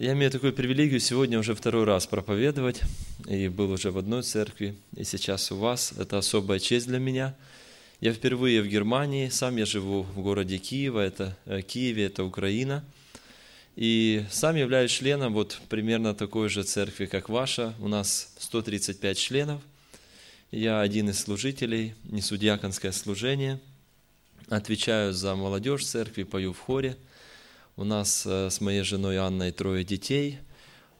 Я имею такую привилегию сегодня уже второй раз проповедовать, и был уже в одной церкви, и сейчас у вас. Это особая честь для меня. Я впервые в Германии, сам я живу в городе Киева, это э, Киеве, это Украина. И сам являюсь членом вот примерно такой же церкви, как ваша. У нас 135 членов. Я один из служителей, несу диаконское служение, отвечаю за молодежь церкви, пою в хоре – у нас э, с моей женой Анной трое детей.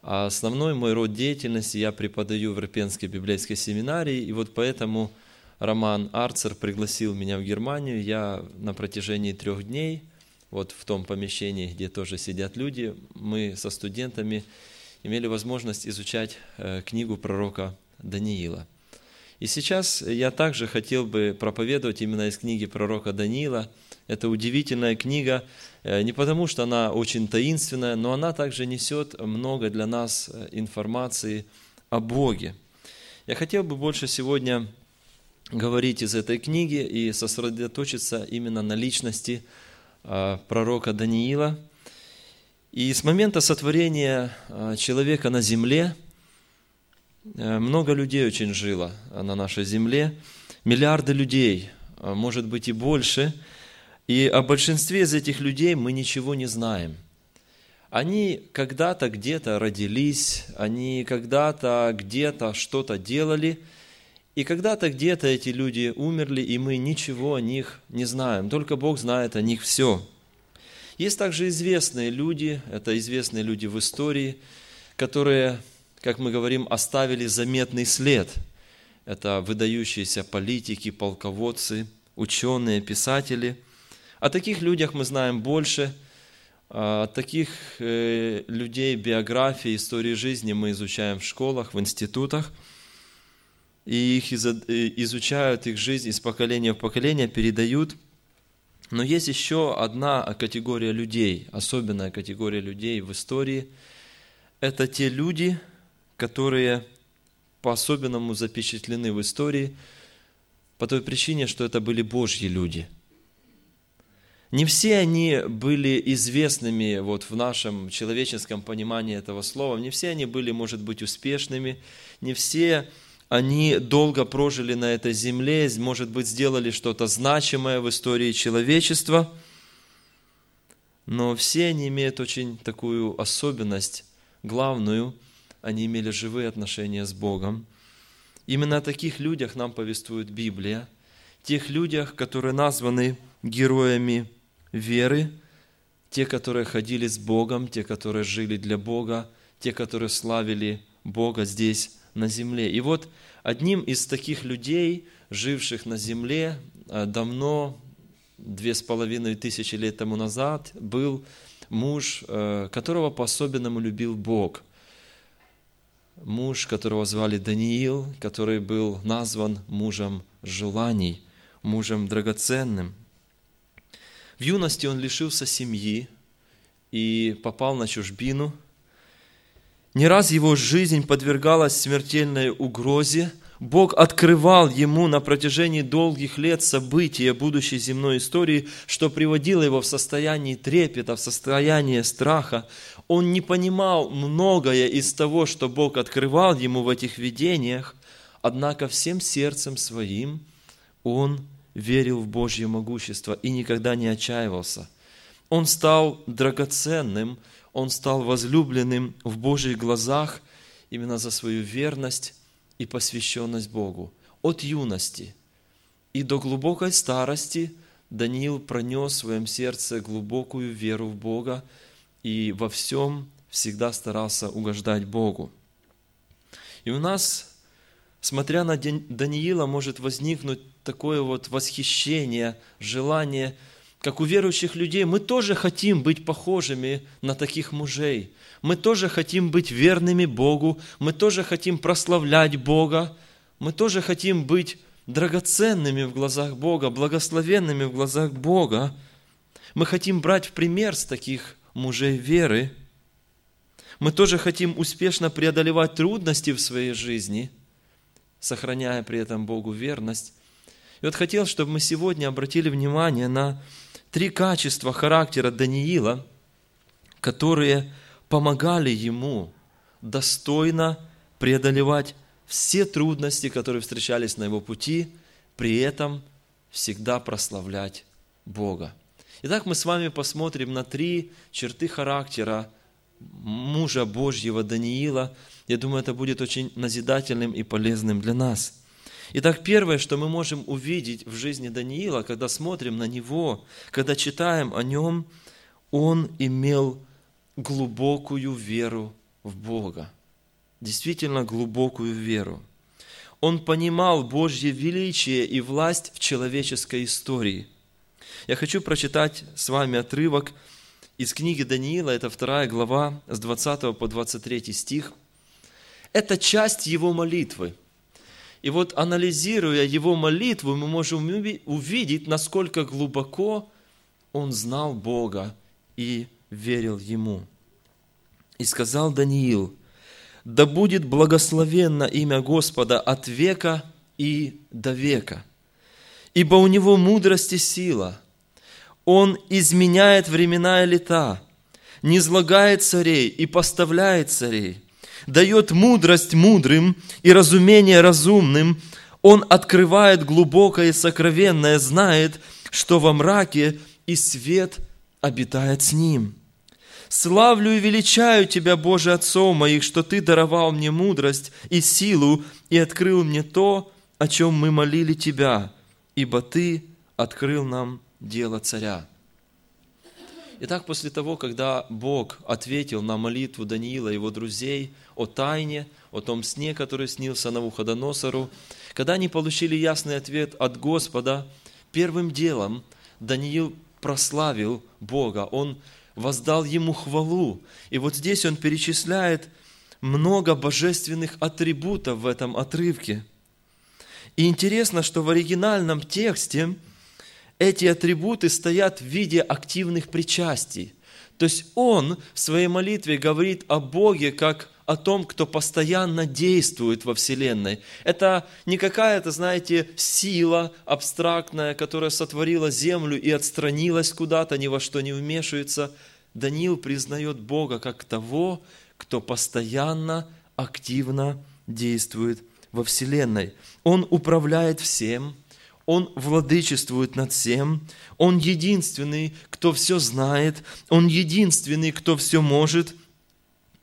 А основной мой род деятельности я преподаю в Ирпенской библейской семинарии, и вот поэтому Роман Арцер пригласил меня в Германию. Я на протяжении трех дней, вот в том помещении, где тоже сидят люди, мы со студентами имели возможность изучать э, книгу пророка Даниила. И сейчас я также хотел бы проповедовать именно из книги пророка Даниила – это удивительная книга не потому, что она очень таинственная, но она также несет много для нас э, информации о Боге. Я хотел бы больше сегодня говорить из этой книги и сосредоточиться именно на личности э, пророка Даниила. И с момента сотворения человека на земле много людей очень жило на нашей земле, миллиарды людей, может быть и больше – и о большинстве из этих людей мы ничего не знаем. Они когда-то где-то родились, они когда-то где-то что-то делали, и когда-то где-то эти люди умерли, и мы ничего о них не знаем. Только Бог знает о них все. Есть также известные люди, это известные люди в истории, которые, как мы говорим, оставили заметный след. Это выдающиеся политики, полководцы, ученые, писатели – о таких людях мы знаем больше, о таких э, людей биографии, истории жизни мы изучаем в школах, в институтах, и их э, изучают их жизнь из поколения в поколение, передают. Но есть еще одна категория людей, особенная категория людей в истории. Это те люди, которые по-особенному запечатлены в истории по той причине, что это были Божьи люди – не все они были известными вот в нашем человеческом понимании этого слова, не все они были, может быть, успешными, не все они долго прожили на этой земле, может быть, сделали что-то значимое в истории человечества, но все они имеют очень такую особенность, главную, они имели живые отношения с Богом. Именно о таких людях нам повествует Библия, тех людях, которые названы героями веры, те, которые ходили с Богом, те, которые жили для Бога, те, которые славили Бога здесь на земле. И вот одним из таких людей, живших на земле э, давно, две с половиной тысячи лет тому назад, был муж, э, которого по-особенному любил Бог. Муж, которого звали Даниил, который был назван мужем желаний, мужем драгоценным – в юности он лишился семьи и попал на чужбину. Не раз его жизнь подвергалась смертельной угрозе. Бог открывал ему на протяжении долгих лет события будущей земной истории, что приводило его в состояние трепета, в состояние страха. Он не понимал многое из того, что Бог открывал ему в этих видениях, однако всем сердцем своим он верил в Божье могущество и никогда не отчаивался. Он стал драгоценным, он стал возлюбленным в Божьих глазах именно за свою верность и посвященность Богу. От юности и до глубокой старости Даниил пронес в своем сердце глубокую веру в Бога и во всем всегда старался угождать Богу. И у нас, смотря на Даниила, может возникнуть такое вот восхищение, желание, как у верующих людей, мы тоже хотим быть похожими на таких мужей. Мы тоже хотим быть верными Богу, мы тоже хотим прославлять Бога, мы тоже хотим быть драгоценными в глазах Бога, благословенными в глазах Бога. Мы хотим брать в пример с таких мужей веры. Мы тоже хотим успешно преодолевать трудности в своей жизни, сохраняя при этом Богу верность. И вот хотел, чтобы мы сегодня обратили внимание на три качества характера Даниила, которые помогали ему достойно преодолевать все трудности, которые встречались на его пути, при этом всегда прославлять Бога. Итак, мы с вами посмотрим на три черты характера мужа Божьего Даниила. Я думаю, это будет очень назидательным и полезным для нас. Итак, первое, что мы можем увидеть в жизни Даниила, когда смотрим на него, когда читаем о нем, он имел глубокую веру в Бога. Действительно глубокую веру. Он понимал Божье величие и власть в человеческой истории. Я хочу прочитать с вами отрывок из книги Даниила, это вторая глава, с 20 по 23 стих. Это часть его молитвы. И вот анализируя его молитву, мы можем увидеть, насколько глубоко он знал Бога и верил Ему. И сказал Даниил, да будет благословенно имя Господа от века и до века. Ибо у Него мудрость и сила. Он изменяет времена и лета, не злагает царей и поставляет царей, дает мудрость мудрым и разумение разумным. Он открывает глубокое и сокровенное, знает, что во мраке и свет обитает с ним. Славлю и величаю Тебя, Боже, Отцов моих, что Ты даровал мне мудрость и силу и открыл мне то, о чем мы молили Тебя, ибо Ты открыл нам дело царя. Итак, после того, когда Бог ответил на молитву Даниила и его друзей о тайне, о том сне, который снился Навуходоносору, когда они получили ясный ответ от Господа, первым делом Даниил прославил Бога, он воздал Ему хвалу. И вот здесь он перечисляет много божественных атрибутов в этом отрывке. И интересно, что в оригинальном тексте эти атрибуты стоят в виде активных причастий. То есть он в своей молитве говорит о Боге как о том, кто постоянно действует во Вселенной. Это не какая-то, знаете, сила абстрактная, которая сотворила землю и отстранилась куда-то, ни во что не вмешивается. Даниил признает Бога как того, кто постоянно, активно действует во Вселенной. Он управляет всем, Он владычествует над всем, Он единственный, кто все знает, Он единственный, кто все может –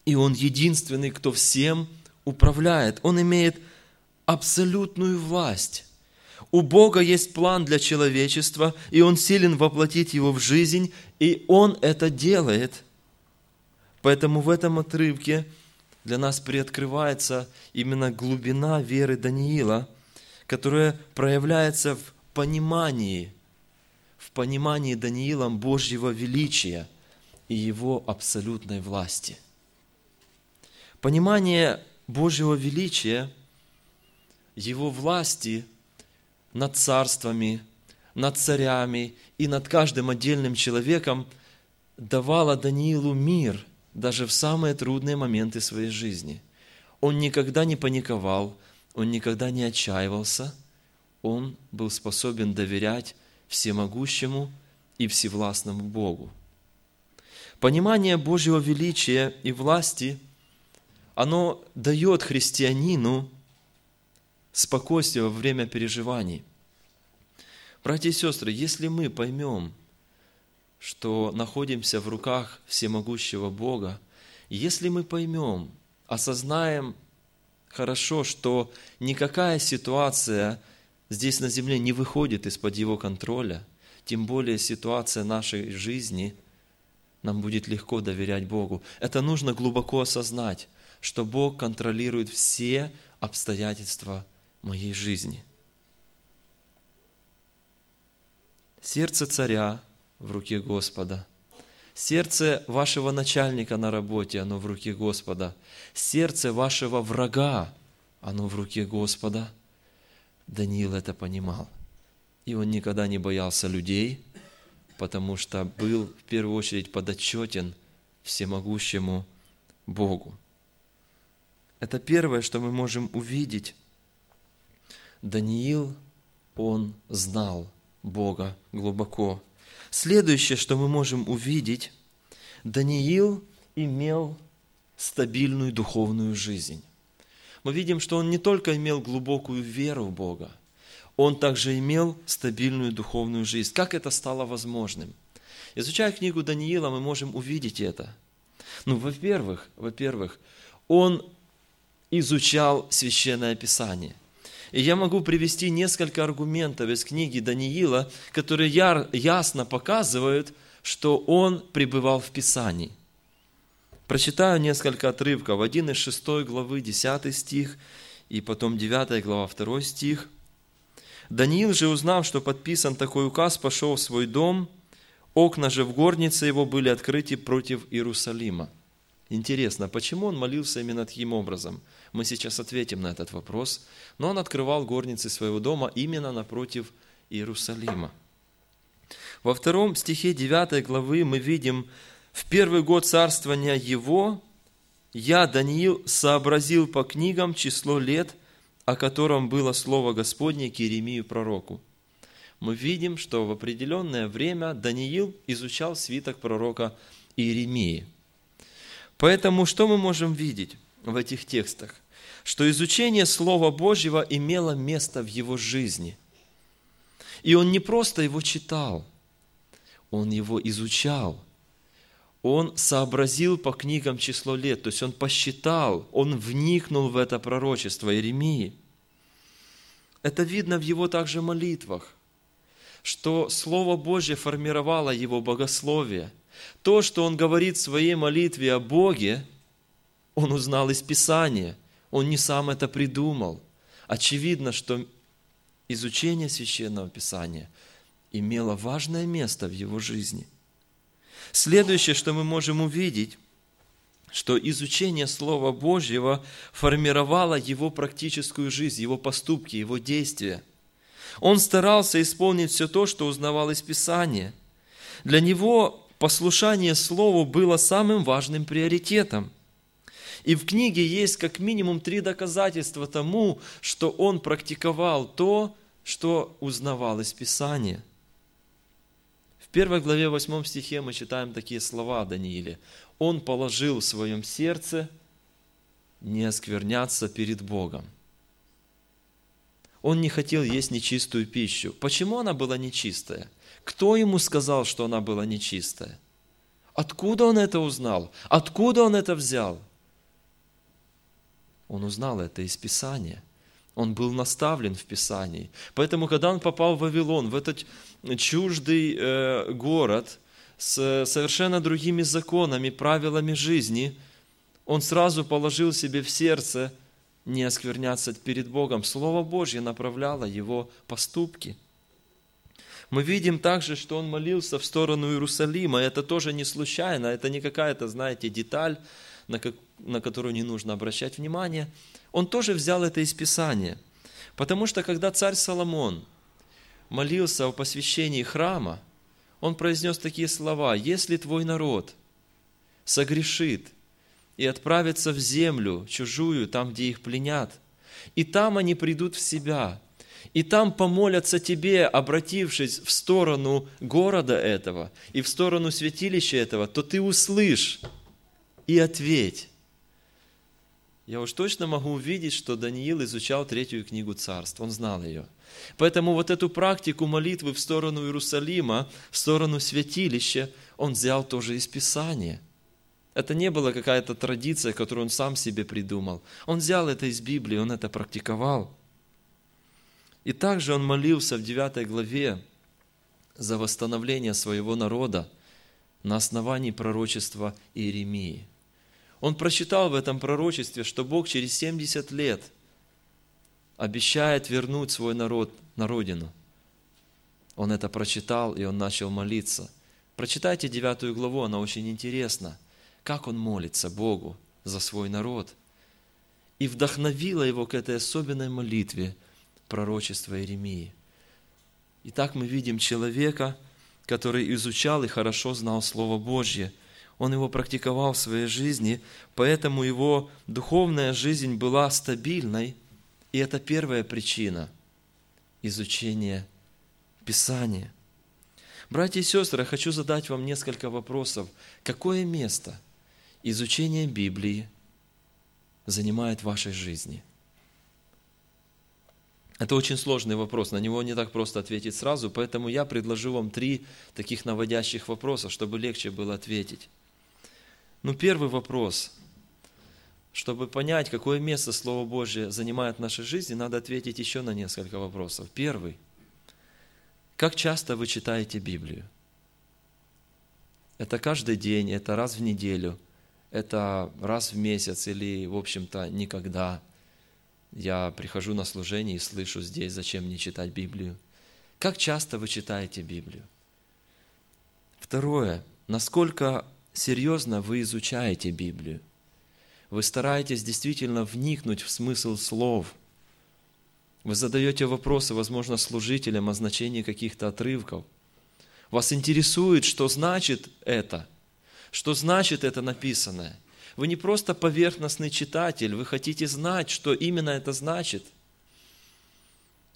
и Он единственный, кто всем управляет. Он имеет абсолютную власть. У Бога есть план для человечества, и Он силен воплотить его в жизнь, и Он это делает. Поэтому в этом отрывке для нас приоткрывается именно глубина веры Даниила, которая проявляется в понимании, в понимании Даниилом Божьего величия и Его абсолютной власти – Понимание Божьего величия, Его власти над царствами, над царями и над каждым отдельным человеком давало Даниилу мир даже в самые трудные моменты своей жизни. Он никогда не паниковал, он никогда не отчаивался, он был способен доверять всемогущему и всевластному Богу. Понимание Божьего величия и власти – оно дает христианину спокойствие во время переживаний. Братья и сестры, если мы поймем, что находимся в руках всемогущего Бога, если мы поймем, осознаем хорошо, что никакая ситуация здесь на земле не выходит из-под Его контроля, тем более ситуация нашей жизни, нам будет легко доверять Богу. Это нужно глубоко осознать что Бог контролирует все обстоятельства моей жизни. Сердце царя в руке Господа. Сердце вашего начальника на работе, оно в руке Господа. Сердце вашего врага, оно в руке Господа. Даниил это понимал. И он никогда не боялся людей, потому что был в первую очередь подотчетен всемогущему Богу. Это первое, что мы можем увидеть. Даниил, он знал Бога глубоко. Следующее, что мы можем увидеть, Даниил имел стабильную духовную жизнь. Мы видим, что он не только имел глубокую веру в Бога, он также имел стабильную духовную жизнь. Как это стало возможным? Изучая книгу Даниила, мы можем увидеть это. Ну, во-первых, во-первых, он изучал Священное Писание. И я могу привести несколько аргументов из книги Даниила, которые ясно показывают, что он пребывал в Писании. Прочитаю несколько отрывков. Один из 6 главы, 10 стих, и потом 9 глава, 2 стих. Даниил же, узнав, что подписан такой указ, пошел в свой дом, окна же в горнице его были открыты против Иерусалима. Интересно, почему он молился именно таким образом? Мы сейчас ответим на этот вопрос. Но он открывал горницы своего дома именно напротив Иерусалима. Во втором стихе 9 главы мы видим, в первый год царствования его я, Даниил, сообразил по книгам число лет, о котором было слово Господне к Иеремию пророку. Мы видим, что в определенное время Даниил изучал свиток пророка Иеремии – Поэтому что мы можем видеть в этих текстах? Что изучение Слова Божьего имело место в его жизни. И он не просто его читал, он его изучал. Он сообразил по книгам число лет, то есть он посчитал, он вникнул в это пророчество Иеремии. Это видно в его также молитвах, что Слово Божье формировало его богословие – то, что он говорит в своей молитве о Боге, он узнал из Писания. Он не сам это придумал. Очевидно, что изучение священного Писания имело важное место в его жизни. Следующее, что мы можем увидеть, что изучение Слова Божьего формировало его практическую жизнь, его поступки, его действия. Он старался исполнить все то, что узнавал из Писания. Для него послушание Слову было самым важным приоритетом. И в книге есть как минимум три доказательства тому, что он практиковал то, что узнавал из Писания. В первой главе, восьмом стихе мы читаем такие слова о Данииле. Он положил в своем сердце не оскверняться перед Богом. Он не хотел есть нечистую пищу. Почему она была нечистая? Кто ему сказал, что она была нечистая? Откуда он это узнал? Откуда он это взял? Он узнал это из Писания. Он был наставлен в Писании. Поэтому, когда он попал в Вавилон, в этот чуждый э, город с совершенно другими законами, правилами жизни, он сразу положил себе в сердце не оскверняться перед Богом. Слово Божье направляло его поступки – мы видим также, что он молился в сторону Иерусалима. Это тоже не случайно, это не какая-то, знаете, деталь, на, как, на которую не нужно обращать внимание. Он тоже взял это из Писания. Потому что когда царь Соломон молился о посвящении храма, он произнес такие слова, «Если твой народ согрешит и отправится в землю чужую, там, где их пленят, и там они придут в себя, и там помолятся тебе, обратившись в сторону города этого и в сторону святилища этого, то ты услышь и ответь. Я уж точно могу увидеть, что Даниил изучал третью книгу царств, он знал ее. Поэтому вот эту практику молитвы в сторону Иерусалима, в сторону святилища, он взял тоже из Писания. Это не была какая-то традиция, которую он сам себе придумал. Он взял это из Библии, он это практиковал. И также он молился в 9 главе за восстановление своего народа на основании пророчества Иеремии. Он прочитал в этом пророчестве, что Бог через 70 лет обещает вернуть свой народ на родину. Он это прочитал, и он начал молиться. Прочитайте девятую главу, она очень интересна. Как он молится Богу за свой народ. И вдохновила его к этой особенной молитве – пророчества Иеремии. Итак, мы видим человека, который изучал и хорошо знал Слово Божье. Он его практиковал в своей жизни, поэтому его духовная жизнь была стабильной, и это первая причина изучения Писания. Братья и сестры, я хочу задать вам несколько вопросов. Какое место изучение Библии занимает в вашей жизни? Это очень сложный вопрос, на него не так просто ответить сразу, поэтому я предложу вам три таких наводящих вопроса, чтобы легче было ответить. Ну, первый вопрос. Чтобы понять, какое место Слово Божье занимает в нашей жизни, надо ответить еще на несколько вопросов. Первый. Как часто вы читаете Библию? Это каждый день, это раз в неделю, это раз в месяц или, в общем-то, никогда. Я прихожу на служение и слышу здесь, зачем мне читать Библию. Как часто вы читаете Библию? Второе. Насколько серьезно вы изучаете Библию? Вы стараетесь действительно вникнуть в смысл слов. Вы задаете вопросы, возможно, служителям о значении каких-то отрывков – вас интересует, что значит это, что значит это написанное. Вы не просто поверхностный читатель, вы хотите знать, что именно это значит.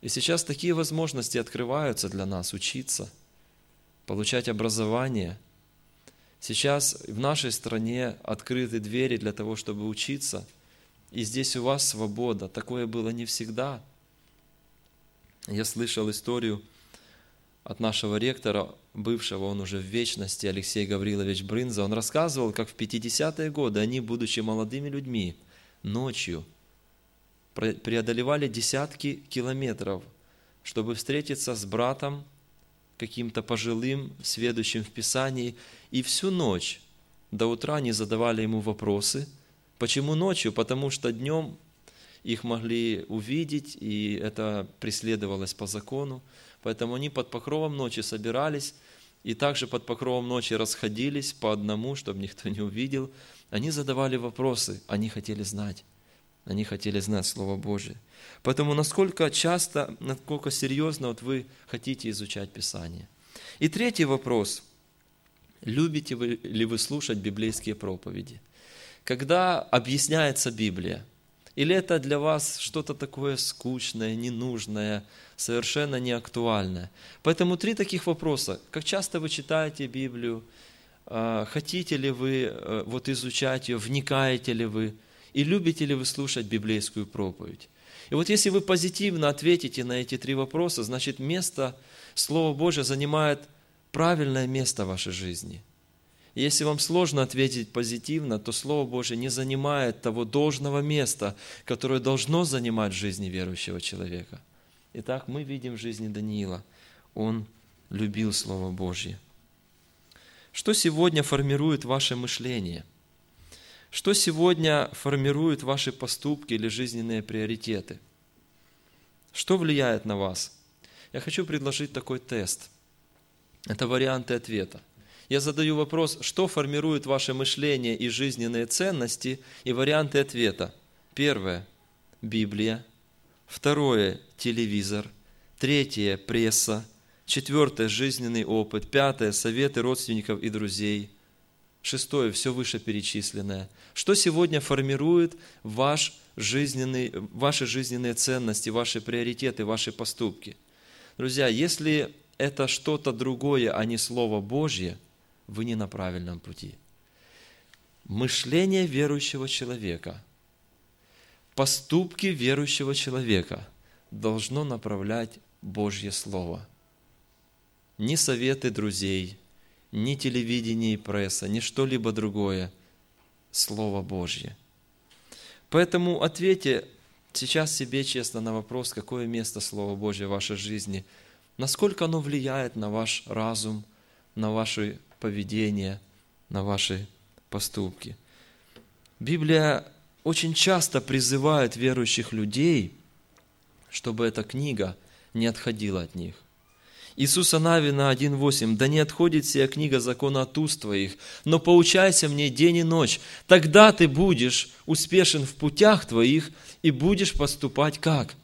И сейчас такие возможности открываются для нас учиться, получать образование. Сейчас в нашей стране открыты двери для того, чтобы учиться. И здесь у вас свобода. Такое было не всегда. Я слышал историю от нашего ректора, бывшего, он уже в вечности, Алексей Гаврилович Брынза, он рассказывал, как в 50-е годы они, будучи молодыми людьми, ночью преодолевали десятки километров, чтобы встретиться с братом, каким-то пожилым, сведущим в Писании, и всю ночь до утра они задавали ему вопросы. Почему ночью? Потому что днем их могли увидеть, и это преследовалось по закону. Поэтому они под покровом ночи собирались и также под покровом ночи расходились по одному, чтобы никто не увидел. Они задавали вопросы, они хотели знать. Они хотели знать Слово Божие. Поэтому насколько часто, насколько серьезно вот вы хотите изучать Писание. И третий вопрос. Любите вы, ли вы слушать библейские проповеди? Когда объясняется Библия, или это для вас что-то такое скучное, ненужное, совершенно неактуальное? Поэтому три таких вопроса. Как часто вы читаете Библию? А, хотите ли вы э, вот изучать ее? Вникаете ли вы? И любите ли вы слушать библейскую проповедь? И вот если вы позитивно ответите на эти три вопроса, значит место Слова Божье занимает правильное место в вашей жизни – если вам сложно ответить позитивно, то Слово Божье не занимает того должного места, которое должно занимать в жизни верующего человека. Итак, мы видим в жизни Даниила. Он любил Слово Божье. Что сегодня формирует ваше мышление? Что сегодня формирует ваши поступки или жизненные приоритеты? Что влияет на вас? Я хочу предложить такой тест. Это варианты ответа я задаю вопрос, что формирует ваше мышление и жизненные ценности, и варианты ответа. Первое – Библия. Второе – телевизор. Третье – пресса. Четвертое – жизненный опыт. Пятое – советы родственников и друзей. Шестое – все вышеперечисленное. Что сегодня формирует ваш жизненный, ваши жизненные ценности, ваши приоритеты, ваши поступки? Друзья, если это что-то другое, а не Слово Божье – вы не на правильном пути. Мышление верующего человека, поступки верующего человека должно направлять Божье Слово. Ни советы друзей, ни телевидение и пресса, ни что-либо другое. Слово Божье. Поэтому ответьте сейчас себе честно на вопрос, какое место Слово Божье в вашей жизни, насколько оно влияет на ваш разум, на ваши поведение, на ваши поступки. Библия очень часто призывает верующих людей, чтобы эта книга не отходила от них. Иисуса Навина 1.8. «Да не отходит сия книга закона от уст твоих, но поучайся мне день и ночь, тогда ты будешь успешен в путях твоих и будешь поступать как?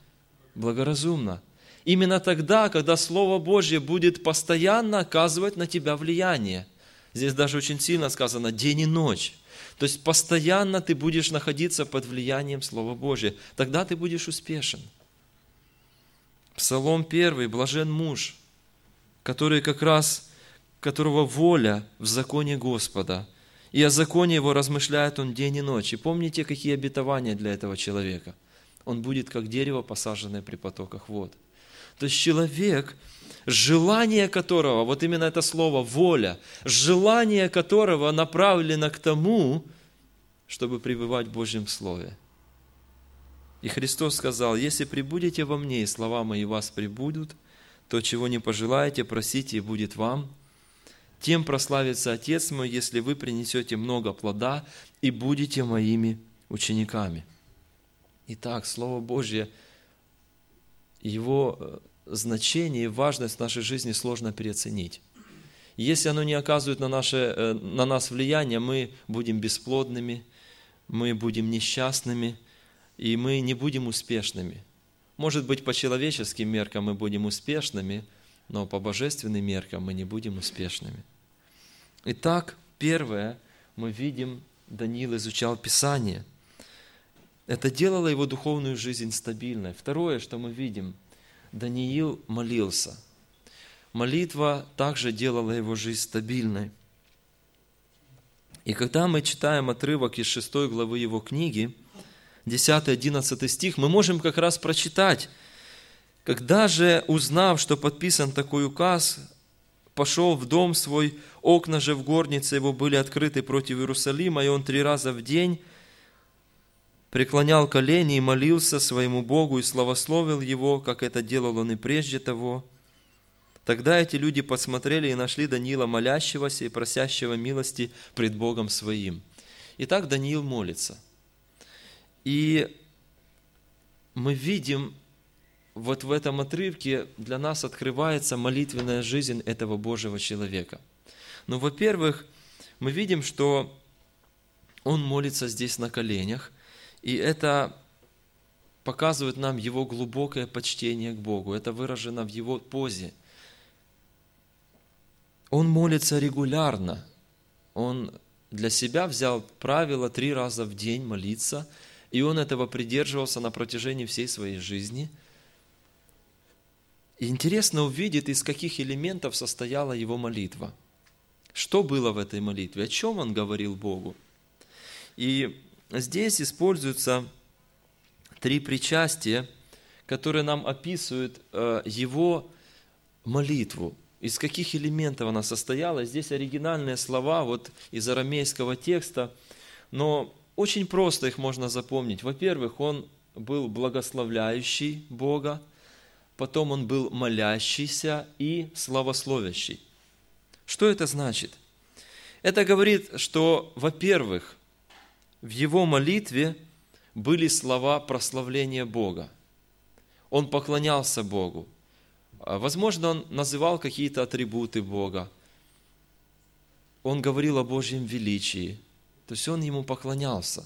Благоразумно». Именно тогда, когда Слово Божье будет постоянно оказывать на тебя влияние. Здесь даже очень сильно сказано «день и ночь». То есть постоянно ты будешь находиться под влиянием Слова Божьего. Тогда ты будешь успешен. Псалом первый, блажен муж, который как раз, которого воля в законе Господа, и о законе его размышляет он день и ночь. И помните, какие обетования для этого человека. Он будет как дерево, посаженное при потоках вод. То есть человек, желание которого, вот именно это слово «воля», желание которого направлено к тому, чтобы пребывать в Божьем Слове. И Христос сказал, «Если прибудете во мне, и слова мои вас прибудут, то, чего не пожелаете, просите, и будет вам, тем прославится Отец мой, если вы принесете много плода и будете моими учениками. Итак, Слово Божье, его э, значение и важность в нашей жизни сложно переоценить. Если оно не оказывает на, наше, э, на нас влияние, мы будем бесплодными, мы будем несчастными, и мы не будем успешными. Может быть, по человеческим меркам мы будем успешными, но по божественным меркам мы не будем успешными. Итак, первое, мы видим, Даниил изучал Писание. Это делало его духовную жизнь стабильной. Второе, что мы видим, Даниил молился. Молитва также делала его жизнь стабильной. И когда мы читаем отрывок из 6 главы его книги, 10-11 стих, мы можем как раз прочитать, когда же, узнав, что подписан такой указ, пошел в дом свой, окна же в горнице его были открыты против Иерусалима, и он три раза в день преклонял колени и молился своему Богу и славословил его, как это делал он и прежде того. Тогда эти люди посмотрели и нашли Даниила молящегося и просящего милости пред Богом своим. Итак, Даниил молится. И мы видим вот в этом отрывке для нас открывается молитвенная жизнь этого Божьего человека. Ну, во-первых, мы видим, что он молится здесь на коленях, и это показывает нам его глубокое почтение к Богу. Это выражено в его позе. Он молится регулярно. Он для себя взял правило три раза в день молиться, и он этого придерживался на протяжении всей своей жизни – и интересно увидеть, из каких элементов состояла его молитва. Что было в этой молитве, о чем он говорил Богу. И здесь используются три причастия, которые нам описывают э, его молитву. Из каких элементов она состояла. Здесь оригинальные слова вот из арамейского текста, но очень просто их можно запомнить. Во-первых, он был благословляющий Бога, потом он был молящийся и славословящий. Что это значит? Это говорит, что, во-первых, в его молитве были слова прославления Бога. Он поклонялся Богу. А, возможно, он называл какие-то атрибуты Бога. Он говорил о Божьем величии. То есть он ему поклонялся.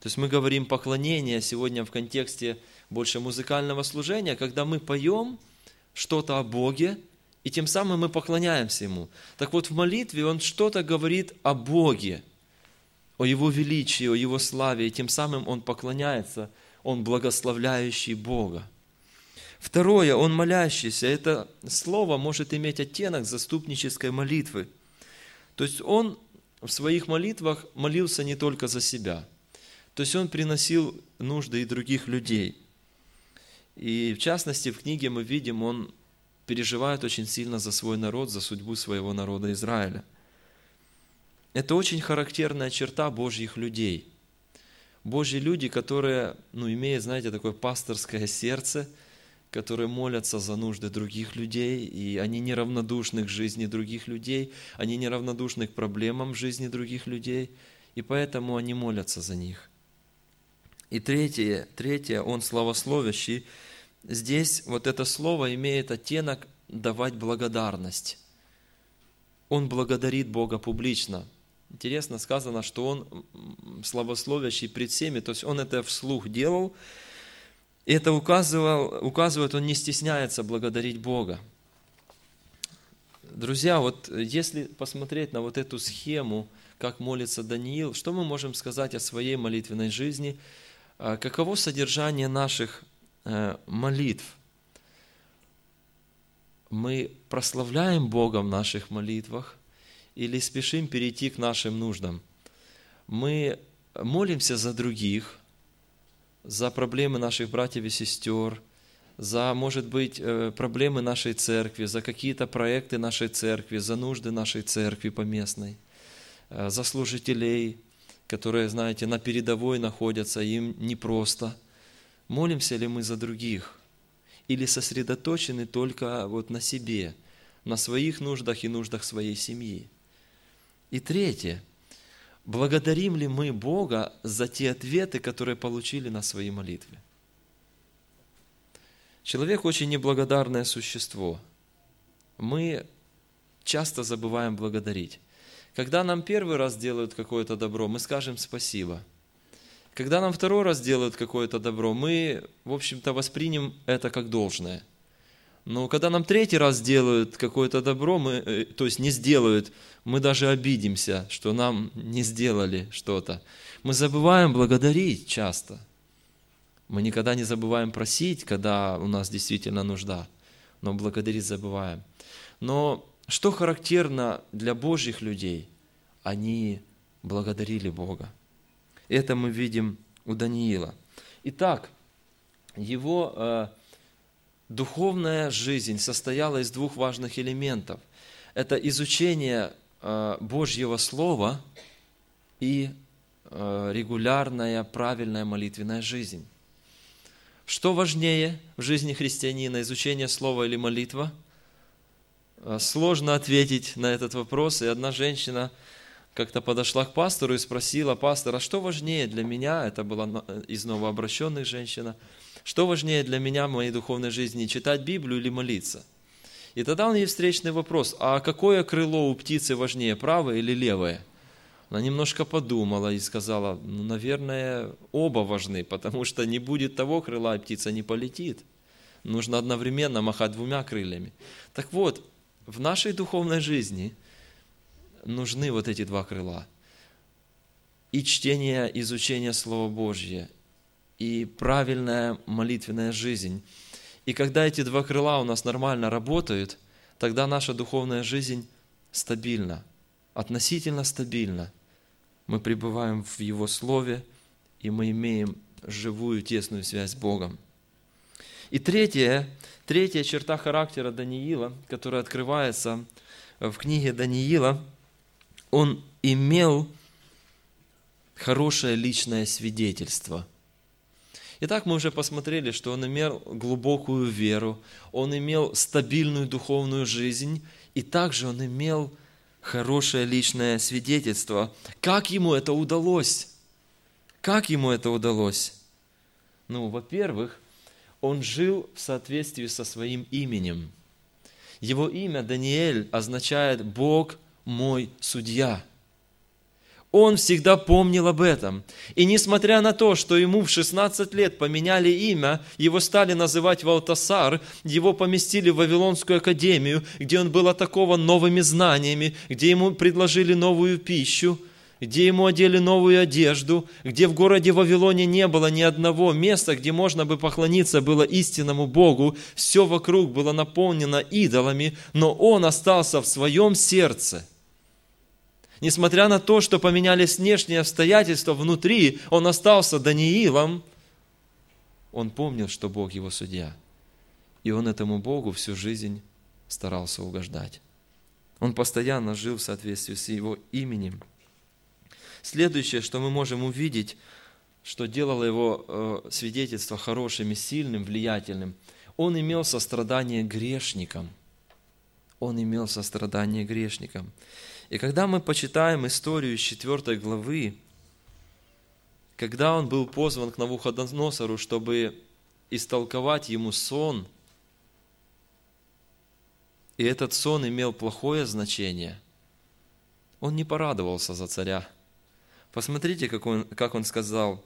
То есть мы говорим поклонение сегодня в контексте больше музыкального служения, когда мы поем что-то о Боге, и тем самым мы поклоняемся Ему. Так вот, в молитве он что-то говорит о Боге, о Его величии, о Его славе, и тем самым он поклоняется, он благословляющий Бога. Второе, он молящийся. Это слово может иметь оттенок заступнической молитвы. То есть он в своих молитвах молился не только за себя. То есть он приносил нужды и других людей – и в частности, в книге мы видим, он переживает очень сильно за свой народ, за судьбу своего народа Израиля. Это очень характерная черта Божьих людей. Божьи люди, которые, ну, имеют, знаете, такое пасторское сердце, которые молятся за нужды других людей, и они неравнодушны к жизни других людей, они неравнодушны к проблемам жизни других людей, и поэтому они молятся за них. И третье, третье, он славословящий, здесь вот это слово имеет оттенок давать благодарность. Он благодарит Бога публично. Интересно сказано, что он славословящий пред всеми, то есть он это вслух делал, и это указывал, указывает, он не стесняется благодарить Бога. Друзья, вот если посмотреть на вот эту схему, как молится Даниил, что мы можем сказать о своей молитвенной жизни? А каково содержание наших Э, молитв. Мы прославляем Бога в наших молитвах, или спешим перейти к нашим нуждам. Мы молимся за других, за проблемы наших братьев и сестер, за, может быть, э, проблемы нашей церкви, за какие-то проекты нашей церкви, за нужды нашей церкви поместной, э, за служителей, которые, знаете, на передовой находятся, им непросто. Молимся ли мы за других? Или сосредоточены только вот на себе, на своих нуждах и нуждах своей семьи? И третье. Благодарим ли мы Бога за те ответы, которые получили на свои молитвы? Человек очень неблагодарное существо. Мы часто забываем благодарить. Когда нам первый раз делают какое-то добро, мы скажем спасибо. Когда нам второй раз делают какое-то добро, мы, в общем-то, воспримем это как должное. Но когда нам третий раз делают какое-то добро, мы, э, то есть не сделают, мы даже обидимся, что нам не сделали что-то. Мы забываем благодарить часто – мы никогда не забываем просить, когда у нас действительно нужда, но благодарить забываем. Но что характерно для Божьих людей? Они благодарили Бога. Это мы видим у Даниила. Итак, его э, духовная жизнь состояла из двух важных элементов. Это изучение э, Божьего Слова и э, регулярная правильная молитвенная жизнь. Что важнее в жизни христианина, изучение слова или молитва? А, сложно ответить на этот вопрос. И одна женщина как-то подошла к пастору и спросила, пастор, а что важнее для меня, это была из новообращенных женщина, что важнее для меня в моей духовной жизни, читать Библию или молиться? И тогда он ей встречный вопрос, а какое крыло у птицы важнее, правое или левое? Она немножко подумала и сказала, ну, наверное, оба важны, потому что не будет того крыла, и птица не полетит. Нужно одновременно махать двумя крыльями. Так вот, в нашей духовной жизни нужны вот эти два крыла. И чтение, изучение Слова Божьего, и правильная молитвенная жизнь. И когда эти два крыла у нас нормально работают, тогда наша духовная жизнь стабильна, относительно стабильна – мы пребываем в Его Слове, и мы имеем живую, тесную связь с Богом. И третья, третья черта характера Даниила, которая открывается в книге Даниила, он имел хорошее личное свидетельство. Итак, мы уже посмотрели, что он имел глубокую веру, он имел стабильную духовную жизнь, и также он имел хорошее личное свидетельство. Как ему это удалось? Как ему это удалось? Ну, во-первых, он жил в соответствии со своим именем. Его имя Даниэль означает «Бог мой судья». Он всегда помнил об этом. И несмотря на то, что ему в 16 лет поменяли имя, его стали называть Валтасар, его поместили в Вавилонскую академию, где он был атакован новыми знаниями, где ему предложили новую пищу, где ему одели новую одежду, где в городе Вавилоне не было ни одного места, где можно бы поклониться было истинному Богу, все вокруг было наполнено идолами, но он остался в своем сердце – Несмотря на то, что поменялись внешние обстоятельства, внутри он остался Даниилом, он помнил, что Бог его судья. И он этому Богу всю жизнь старался угождать. Он постоянно жил в соответствии с его именем. Следующее, что мы можем увидеть, что делало его э, свидетельство хорошим и сильным, влиятельным, он имел сострадание грешникам. Он имел сострадание грешникам. И когда мы почитаем историю из 4 главы, когда он был позван к Навуходоносору, чтобы истолковать ему сон, и этот сон имел плохое значение, он не порадовался за царя. Посмотрите, как он, как он сказал,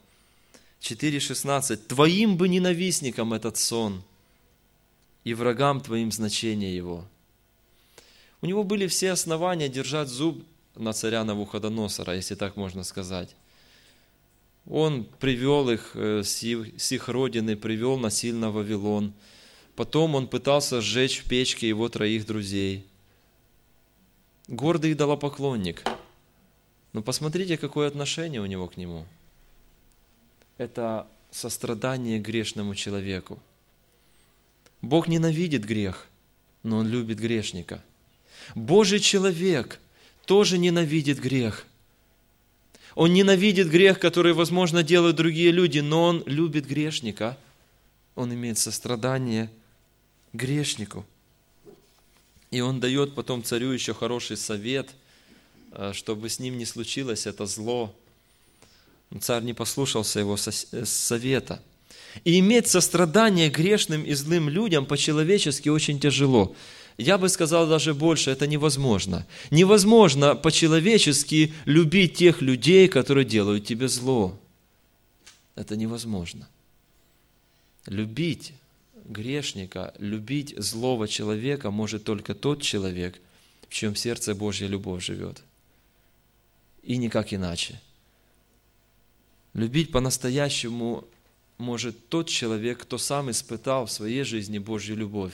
4.16, «Твоим бы ненавистникам этот сон, и врагам твоим значение его». У него были все основания держать зуб на царя Навуходоносора, если так можно сказать. Он привел их э, с их родины, привел насильно в Вавилон. Потом он пытался сжечь в печке его троих друзей. гордый идолопоклонник. Но посмотрите, какое отношение у него к нему. Это сострадание грешному человеку. Бог ненавидит грех, но Он любит грешника. Божий человек тоже ненавидит грех. Он ненавидит грех, который, возможно, делают другие люди, но Он любит грешника. Он имеет сострадание грешнику. И Он дает потом царю еще хороший совет, э, чтобы с ним не случилось это зло. Царь не послушался его э, совета – и иметь сострадание грешным и злым людям по-человечески очень тяжело. Я бы сказал даже больше, это невозможно. Невозможно по-человечески любить тех людей, которые делают тебе зло. Это невозможно. Любить грешника, любить злого человека может только тот человек, в чьем сердце Божья любовь живет. И никак иначе. Любить по-настоящему может тот человек, кто сам испытал в своей жизни Божью любовь.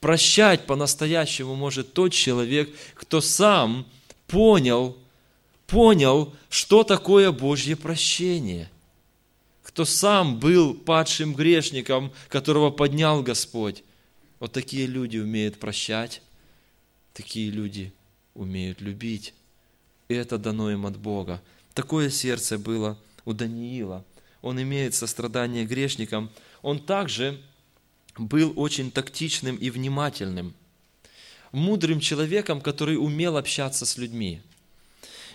Прощать по-настоящему может тот человек, кто сам понял, понял, что такое Божье прощение. Кто сам был падшим грешником, которого поднял Господь. Вот такие люди умеют прощать, такие люди умеют любить. И это дано им от Бога. Такое сердце было у Даниила – он имеет сострадание грешникам, он также был очень тактичным и внимательным, мудрым человеком, который умел общаться с людьми.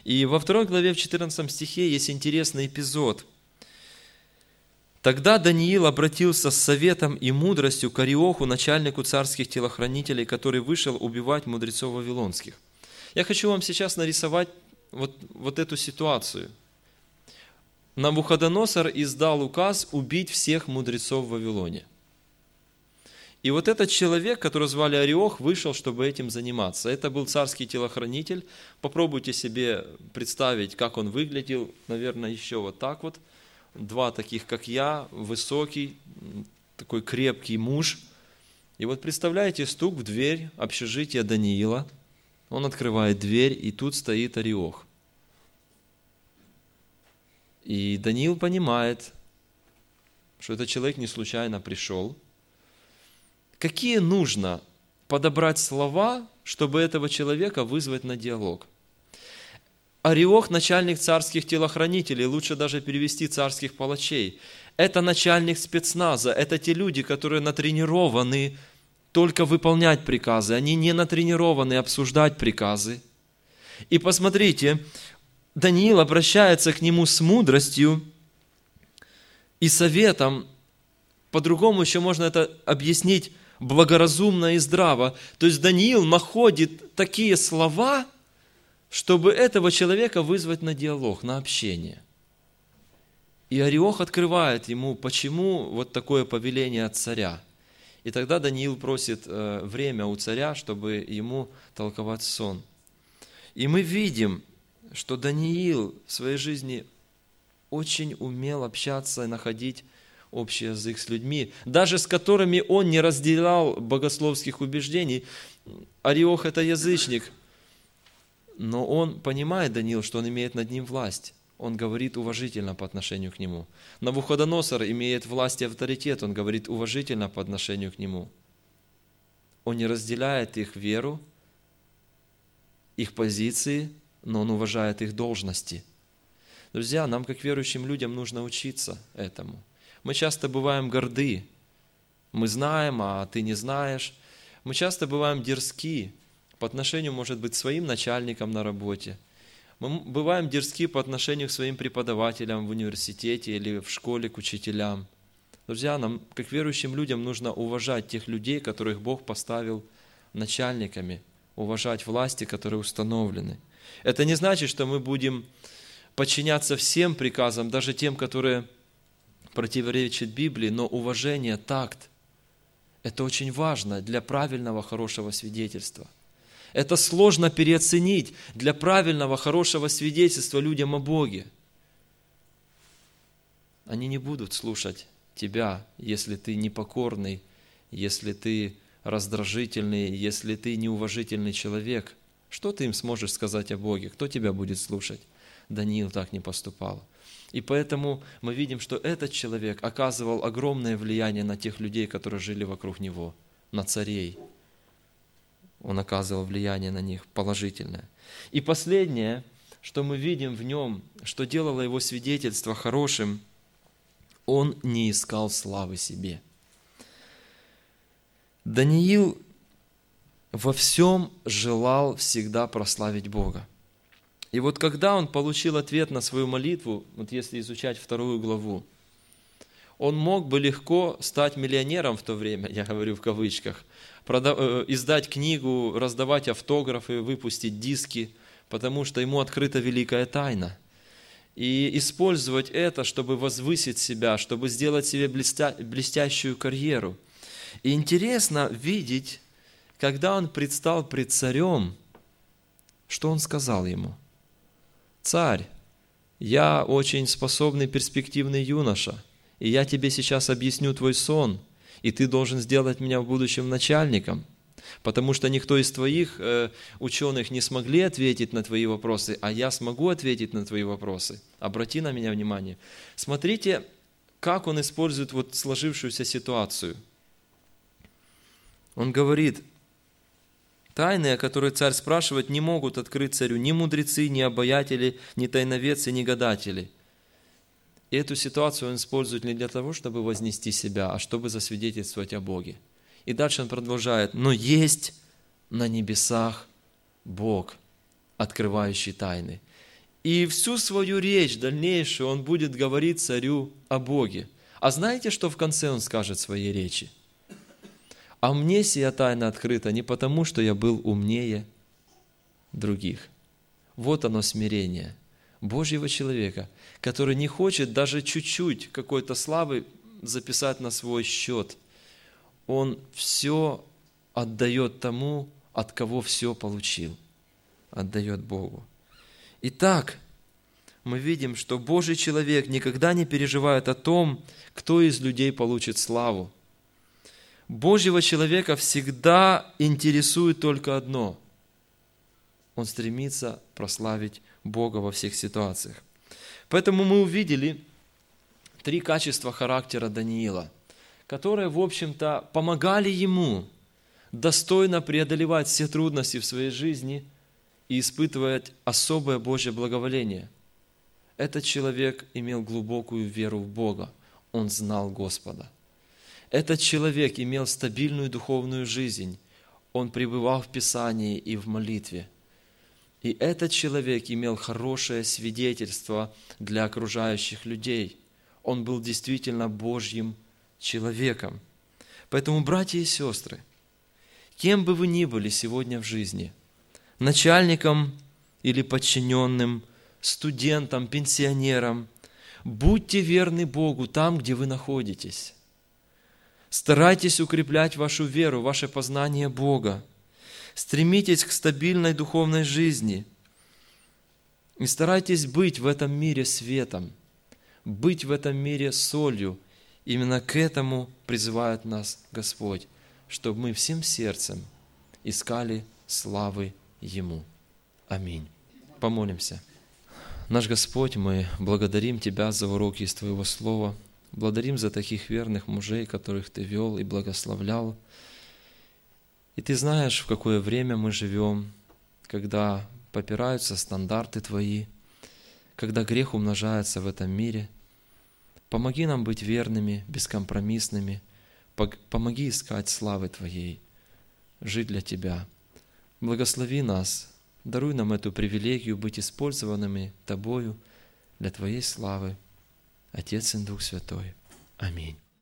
И во второй главе, в 14 стихе есть интересный эпизод. Тогда Даниил обратился с советом и мудростью к Ариоху, начальнику царских телохранителей, который вышел убивать мудрецов вавилонских. Я хочу вам сейчас нарисовать вот, вот эту ситуацию – Навуходоносор издал указ убить всех мудрецов в Вавилоне. И вот этот человек, которого звали Ариох, вышел, чтобы этим заниматься. Это был царский телохранитель. Попробуйте себе представить, как он выглядел. Наверное, еще вот так вот. Два таких, как я, высокий, такой крепкий муж. И вот представляете, стук в дверь общежития Даниила. Он открывает дверь, и тут стоит Ариох. И Даниил понимает, что этот человек не случайно пришел. Какие нужно подобрать слова, чтобы этого человека вызвать на диалог? Ариох – начальник царских телохранителей, лучше даже перевести царских палачей. Это начальник спецназа, это те люди, которые натренированы только выполнять приказы, они не натренированы обсуждать приказы. И посмотрите, Даниил обращается к нему с мудростью и советом. По-другому еще можно это объяснить благоразумно и здраво. То есть Даниил находит такие слова, чтобы этого человека вызвать на диалог, на общение. И Ариох открывает ему, почему вот такое повеление от царя. И тогда Даниил просит э, время у царя, чтобы ему толковать сон. И мы видим, что Даниил в своей жизни очень умел общаться и находить общий язык с людьми, даже с которыми он не разделял богословских убеждений. Ариох – это язычник, но он понимает, Даниил, что он имеет над ним власть. Он говорит уважительно по отношению к нему. Навуходоносор имеет власть и авторитет, он говорит уважительно по отношению к нему. Он не разделяет их веру, их позиции – но он уважает их должности. Друзья, нам, как верующим людям, нужно учиться этому. Мы часто бываем горды. Мы знаем, а ты не знаешь. Мы часто бываем дерзки по отношению, может быть, своим начальникам на работе. Мы бываем дерзки по отношению к своим преподавателям в университете или в школе к учителям. Друзья, нам, как верующим людям, нужно уважать тех людей, которых Бог поставил начальниками, уважать власти, которые установлены. Это не значит, что мы будем подчиняться всем приказам, даже тем, которые противоречат Библии, но уважение, такт – это очень важно для правильного, хорошего свидетельства. Это сложно переоценить для правильного, хорошего свидетельства людям о Боге. Они не будут слушать тебя, если ты непокорный, если ты раздражительный, если ты неуважительный человек – Что ты им сможешь сказать о Боге? Кто тебя будет слушать? Даниил так не поступал. И поэтому мы видим, что этот человек оказывал огромное влияние на тех людей, которые жили вокруг него, на царей. Он оказывал влияние на них положительное. И последнее, что мы видим в нем, что делало его свидетельство хорошим, он не искал славы себе. Даниил во всем желал всегда прославить Бога. И вот когда он получил ответ на свою молитву, вот если изучать вторую главу, он мог бы легко стать миллионером в то время, я говорю в кавычках, э, издать книгу, раздавать автографы, выпустить диски, потому что ему открыта великая тайна. И использовать это, чтобы возвысить себя, чтобы сделать себе блестя, блестящую карьеру. И интересно видеть, когда он предстал пред царем, что он сказал ему? «Царь, я очень способный, перспективный юноша, и я тебе сейчас объясню твой сон, и ты должен сделать меня в будущем начальником, потому что никто из твоих э, ученых не смогли ответить на твои вопросы, а я смогу ответить на твои вопросы. Обрати на меня внимание. Смотрите, как он использует вот сложившуюся ситуацию. Он говорит, Тайны, о которых царь спрашивает, не могут открыть царю ни мудрецы, ни обаятели, ни тайноведцы, ни гадатели. И эту ситуацию он использует не для того, чтобы вознести себя, а чтобы засвидетельствовать о Боге. И дальше он продолжает, но есть на небесах Бог, открывающий тайны. И всю свою речь дальнейшую он будет говорить царю о Боге. А знаете, что в конце он скажет своей речи? А мне сия тайна открыта не потому, что я был умнее других. Вот оно смирение Божьего человека, который не хочет даже чуть-чуть какой-то славы записать на свой счет. Он все отдает тому, от кого все получил. Отдает Богу. Итак, мы видим, что Божий человек никогда не переживает о том, кто из людей получит славу. Божьего человека всегда интересует только одно. Он стремится прославить Бога во всех ситуациях. Поэтому мы увидели три качества характера Даниила, которые, в общем-то, помогали ему достойно преодолевать все трудности в своей жизни и испытывать особое Божье благоволение. Этот человек имел глубокую веру в Бога. Он знал Господа – этот человек имел стабильную духовную жизнь. Он пребывал в Писании и в молитве. И этот человек имел хорошее свидетельство для окружающих людей. Он был действительно Божьим человеком. Поэтому, братья и сестры, кем бы вы ни были сегодня в жизни, начальником или подчиненным, студентом, пенсионером, будьте верны Богу там, где вы находитесь. Старайтесь укреплять вашу веру, ваше познание Бога. Стремитесь к стабильной духовной жизни. И старайтесь быть в этом мире светом, быть в этом мире солью. Именно к этому призывает нас Господь, чтобы мы всем сердцем искали славы Ему. Аминь. Помолимся. Наш Господь, мы благодарим Тебя за уроки из Твоего Слова – Благодарим за таких верных мужей, которых Ты вел и благословлял. И Ты знаешь, в какое время мы живем, когда попираются стандарты Твои, когда грех умножается в этом мире. Помоги нам быть верными, бескомпромиссными. Помоги искать славы Твоей, жить для Тебя. Благослови нас, даруй нам эту привилегию быть использованными Тобою для Твоей славы. Отец и Дух Святой. Аминь.